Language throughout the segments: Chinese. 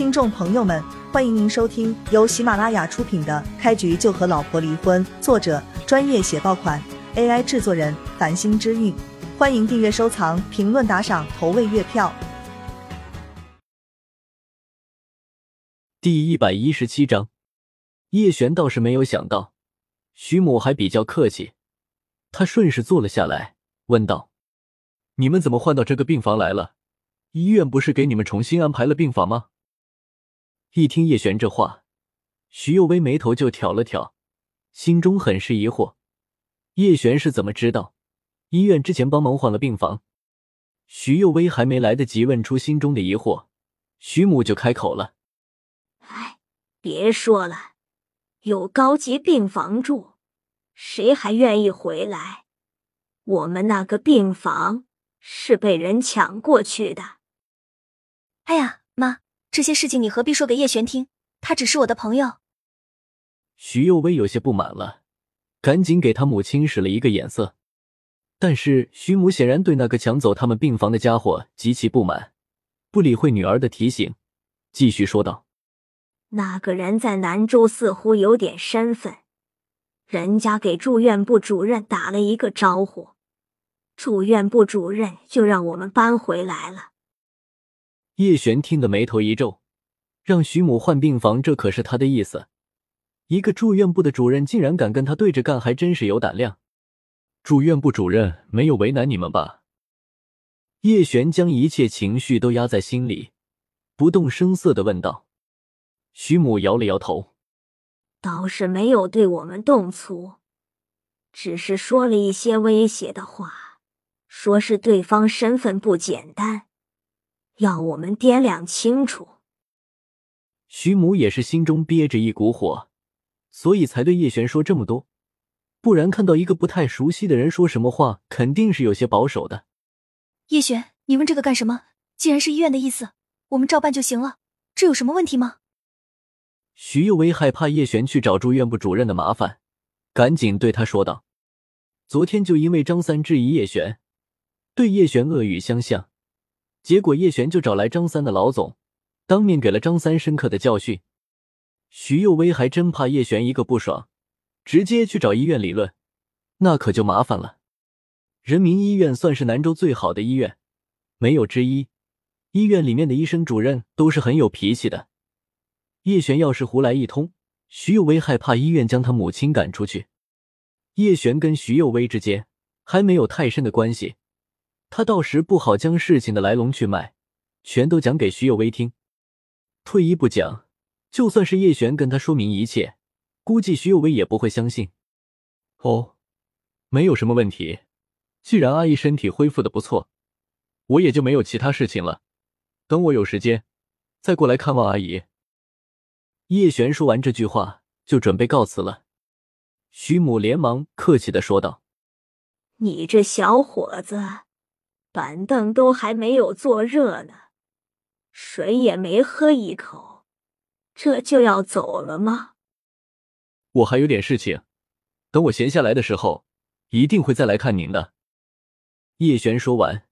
听众朋友们，欢迎您收听由喜马拉雅出品的《开局就和老婆离婚》，作者专业写爆款，AI 制作人繁星之韵。欢迎订阅、收藏、评论、打赏、投喂月票。第一百一十七章，叶璇倒是没有想到，徐母还比较客气，他顺势坐了下来，问道：“你们怎么换到这个病房来了？医院不是给你们重新安排了病房吗？”一听叶璇这话，徐幼薇眉头就挑了挑，心中很是疑惑：叶璇是怎么知道医院之前帮忙换了病房？徐幼薇还没来得及问出心中的疑惑，徐母就开口了：“哎，别说了，有高级病房住，谁还愿意回来？我们那个病房是被人抢过去的。”哎呀，妈！这些事情你何必说给叶璇听？他只是我的朋友。徐幼薇有些不满了，赶紧给他母亲使了一个眼色。但是徐母显然对那个抢走他们病房的家伙极其不满，不理会女儿的提醒，继续说道：“那个人在南州似乎有点身份，人家给住院部主任打了一个招呼，住院部主任就让我们搬回来了。”叶璇听得眉头一皱，让徐母换病房，这可是他的意思。一个住院部的主任竟然敢跟他对着干，还真是有胆量。住院部主任没有为难你们吧？叶璇将一切情绪都压在心里，不动声色的问道。徐母摇了摇头，倒是没有对我们动粗，只是说了一些威胁的话，说是对方身份不简单。要我们掂量清楚。徐母也是心中憋着一股火，所以才对叶璇说这么多。不然看到一个不太熟悉的人说什么话，肯定是有些保守的。叶璇，你问这个干什么？既然是医院的意思，我们照办就行了，这有什么问题吗？徐幼薇害怕叶璇去找住院部主任的麻烦，赶紧对他说道：“昨天就因为张三质疑叶璇，对叶璇恶语相向。”结果叶璇就找来张三的老总，当面给了张三深刻的教训。徐幼薇还真怕叶璇一个不爽，直接去找医院理论，那可就麻烦了。人民医院算是南州最好的医院，没有之一。医院里面的医生主任都是很有脾气的。叶璇要是胡来一通，徐幼薇害怕医院将他母亲赶出去。叶璇跟徐幼薇之间还没有太深的关系。他到时不好将事情的来龙去脉全都讲给徐有为听。退一步讲，就算是叶璇跟他说明一切，估计徐有为也不会相信。哦，没有什么问题。既然阿姨身体恢复的不错，我也就没有其他事情了。等我有时间，再过来看望阿姨。叶璇说完这句话，就准备告辞了。徐母连忙客气的说道：“你这小伙子。”板凳都还没有坐热呢，水也没喝一口，这就要走了吗？我还有点事情，等我闲下来的时候，一定会再来看您的。叶璇说完，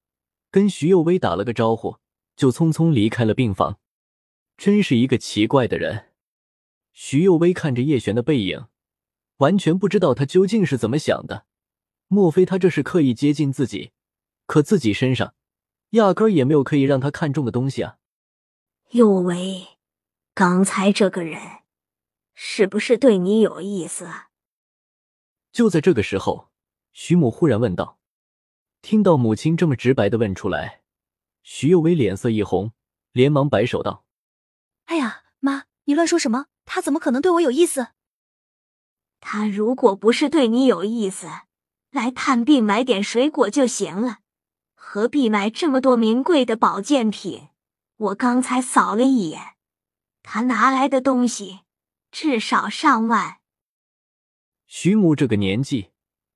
跟徐幼薇打了个招呼，就匆匆离开了病房。真是一个奇怪的人。徐幼薇看着叶璇的背影，完全不知道他究竟是怎么想的。莫非他这是刻意接近自己？可自己身上，压根儿也没有可以让他看中的东西啊！幼薇，刚才这个人是不是对你有意思？就在这个时候，徐母忽然问道。听到母亲这么直白的问出来，徐幼薇脸色一红，连忙摆手道：“哎呀，妈，你乱说什么？他怎么可能对我有意思？他如果不是对你有意思，来探病买点水果就行了。”何必买这么多名贵的保健品？我刚才扫了一眼，他拿来的东西至少上万。徐母这个年纪，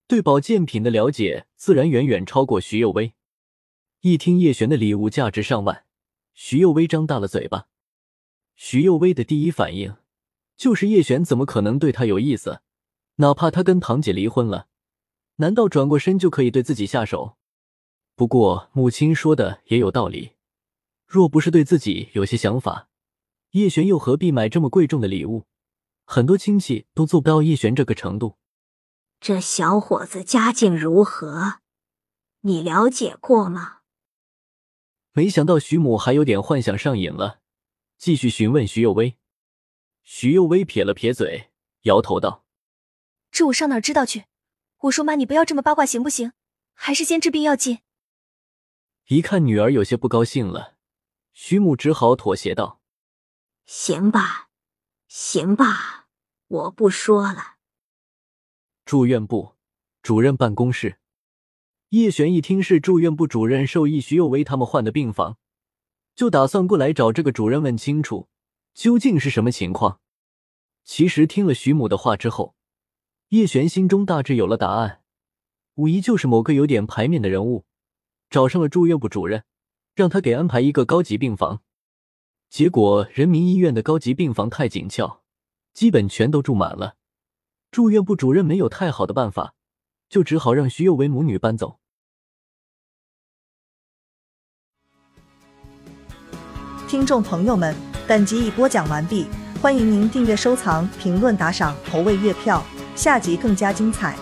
对保健品的了解自然远远超过徐幼薇。一听叶璇的礼物价值上万，徐幼薇张大了嘴巴。徐幼薇的第一反应就是叶璇怎么可能对她有意思？哪怕他跟堂姐离婚了，难道转过身就可以对自己下手？不过母亲说的也有道理，若不是对自己有些想法，叶璇又何必买这么贵重的礼物？很多亲戚都做不到叶璇这个程度。这小伙子家境如何？你了解过吗？没想到徐母还有点幻想上瘾了，继续询问徐幼薇。徐幼薇撇了撇嘴，摇头道：“这我上哪知道去？我说妈，你不要这么八卦行不行？还是先治病要紧。”一看女儿有些不高兴了，徐母只好妥协道：“行吧，行吧，我不说了。”住院部主任办公室，叶璇一听是住院部主任授意徐幼薇他们换的病房，就打算过来找这个主任问清楚究竟是什么情况。其实听了徐母的话之后，叶璇心中大致有了答案，无疑就是某个有点牌面的人物找上了住院部主任，让他给安排一个高级病房。结果人民医院的高级病房太紧俏，基本全都住满了。住院部主任没有太好的办法，就只好让徐幼为母女搬走。听众朋友们，本集已播讲完毕，欢迎您订阅、收藏、评论、打赏、投喂月票，下集更加精彩。